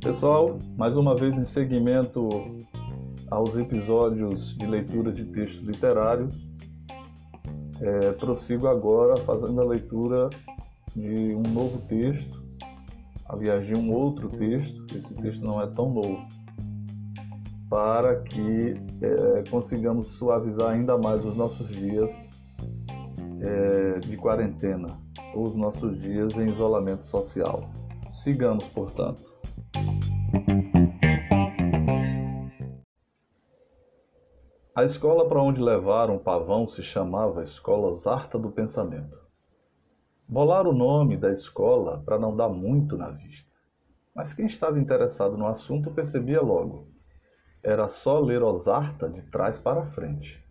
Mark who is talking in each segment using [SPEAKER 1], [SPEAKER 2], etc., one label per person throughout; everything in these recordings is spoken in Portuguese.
[SPEAKER 1] Pessoal, mais uma vez em seguimento aos episódios de leitura de textos literários, é, prossigo agora fazendo a leitura de um novo texto, aliás, de um outro texto, esse texto não é tão novo, para que é, consigamos suavizar ainda mais os nossos dias é, de quarentena, os nossos dias em isolamento social. Sigamos, portanto. A escola para onde levaram pavão se chamava Escola Zarta do Pensamento. Bolaram o nome da escola para não dar muito na vista. Mas quem estava interessado no assunto percebia logo. Era só ler Osarta de trás para frente.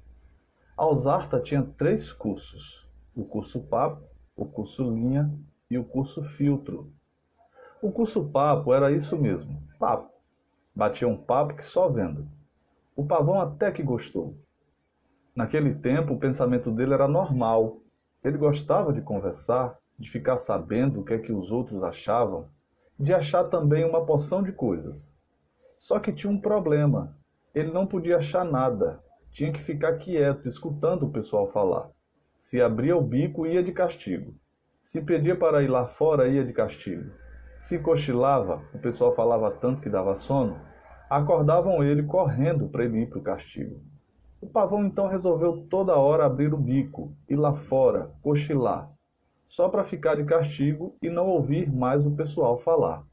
[SPEAKER 1] A Osarta tinha três cursos: o curso Papo, o curso Linha e o curso Filtro. O curso Papo era isso mesmo, papo. Batia um papo que só vendo. O pavão até que gostou. Naquele tempo, o pensamento dele era normal. Ele gostava de conversar, de ficar sabendo o que é que os outros achavam, de achar também uma porção de coisas. Só que tinha um problema. Ele não podia achar nada. Tinha que ficar quieto, escutando o pessoal falar. Se abria o bico, ia de castigo. Se pedia para ir lá fora, ia de castigo. Se cochilava, o pessoal falava tanto que dava sono, acordavam ele correndo para ele ir para o castigo. O pavão então resolveu toda hora abrir o bico, ir lá fora, cochilar, só para ficar de castigo e não ouvir mais o pessoal falar.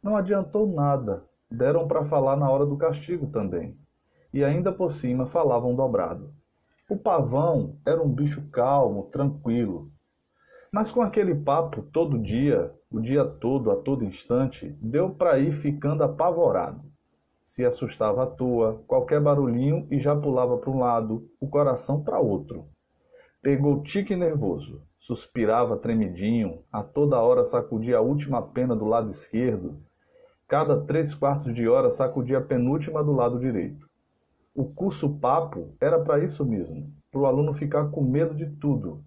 [SPEAKER 1] Não adiantou nada, deram para falar na hora do castigo também, e ainda por cima falavam dobrado. O pavão era um bicho calmo, tranquilo, mas com aquele papo todo dia, o dia todo, a todo instante, deu para ir ficando apavorado se assustava à toa, qualquer barulhinho e já pulava para um lado, o coração para outro. Pegou tique nervoso, suspirava tremidinho, a toda hora sacudia a última pena do lado esquerdo, cada três quartos de hora sacudia a penúltima do lado direito. O curso papo era para isso mesmo, para o aluno ficar com medo de tudo.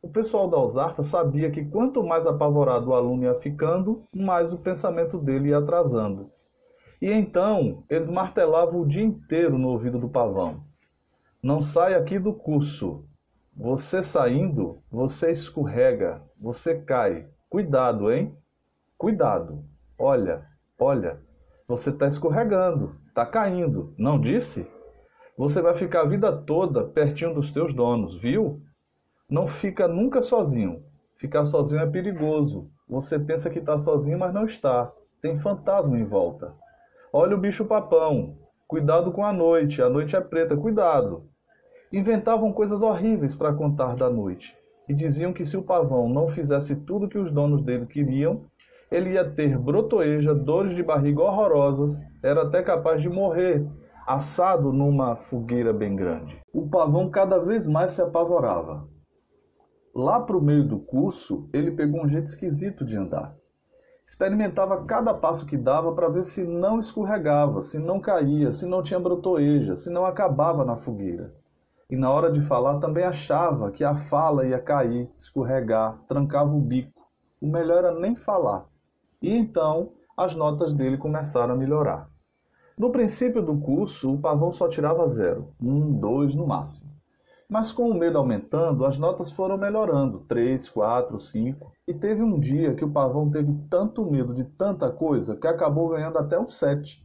[SPEAKER 1] O pessoal da Alzarta sabia que quanto mais apavorado o aluno ia ficando, mais o pensamento dele ia atrasando. E então eles martelavam o dia inteiro no ouvido do pavão. Não sai aqui do curso. Você saindo, você escorrega, você cai. Cuidado, hein? Cuidado. Olha, olha, você está escorregando, está caindo. Não disse? Você vai ficar a vida toda pertinho dos teus donos, viu? Não fica nunca sozinho. Ficar sozinho é perigoso. Você pensa que está sozinho, mas não está. Tem fantasma em volta. Olha o bicho papão. Cuidado com a noite. A noite é preta. Cuidado. Inventavam coisas horríveis para contar da noite. E diziam que se o pavão não fizesse tudo que os donos dele queriam, ele ia ter brotoeja, dores de barriga horrorosas, era até capaz de morrer assado numa fogueira bem grande. O pavão cada vez mais se apavorava. Lá para o meio do curso, ele pegou um jeito esquisito de andar. Experimentava cada passo que dava para ver se não escorregava, se não caía, se não tinha brotoeja, se não acabava na fogueira. E na hora de falar também achava que a fala ia cair, escorregar, trancava o bico. O melhor era nem falar. E então as notas dele começaram a melhorar. No princípio do curso, o pavão só tirava zero, um, dois no máximo. Mas com o medo aumentando, as notas foram melhorando, 3, 4, 5. E teve um dia que o pavão teve tanto medo de tanta coisa que acabou ganhando até um 7.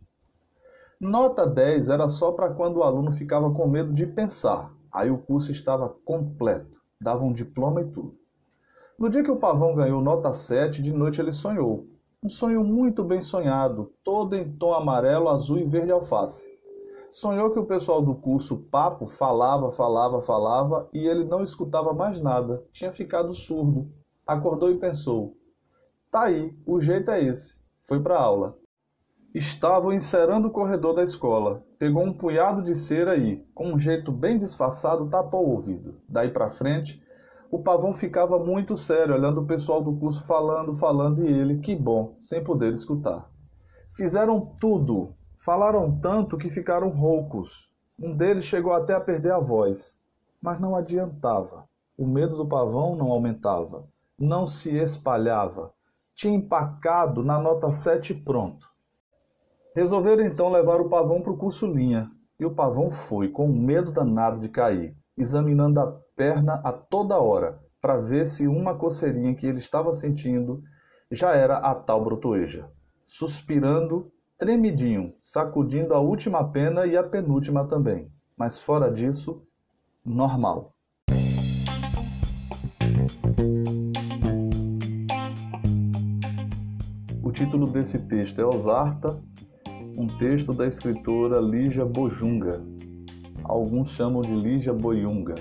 [SPEAKER 1] Nota 10 era só para quando o aluno ficava com medo de pensar. Aí o curso estava completo, dava um diploma e tudo. No dia que o pavão ganhou nota 7, de noite ele sonhou. Um sonho muito bem sonhado, todo em tom amarelo, azul e verde alface. Sonhou que o pessoal do curso Papo falava, falava, falava e ele não escutava mais nada, tinha ficado surdo. Acordou e pensou: tá aí, o jeito é esse. Foi para aula. Estavam encerando o corredor da escola. Pegou um punhado de cera e, com um jeito bem disfarçado, tapou o ouvido. Daí para frente, o pavão ficava muito sério, olhando o pessoal do curso falando, falando e ele, que bom, sem poder escutar. Fizeram tudo, Falaram tanto que ficaram roucos. Um deles chegou até a perder a voz. Mas não adiantava. O medo do pavão não aumentava. não se espalhava. Tinha empacado na nota 7 pronto. Resolveram então levar o pavão para o curso linha. E o pavão foi, com medo danado de cair, examinando a perna a toda hora, para ver se uma coceirinha que ele estava sentindo já era a tal brotoeja. Suspirando, tremidinho, sacudindo a última pena e a penúltima também. Mas fora disso, normal. O título desse texto é Osarta, um texto da escritora Lígia Bojunga. Alguns chamam de Lígia Boiunga.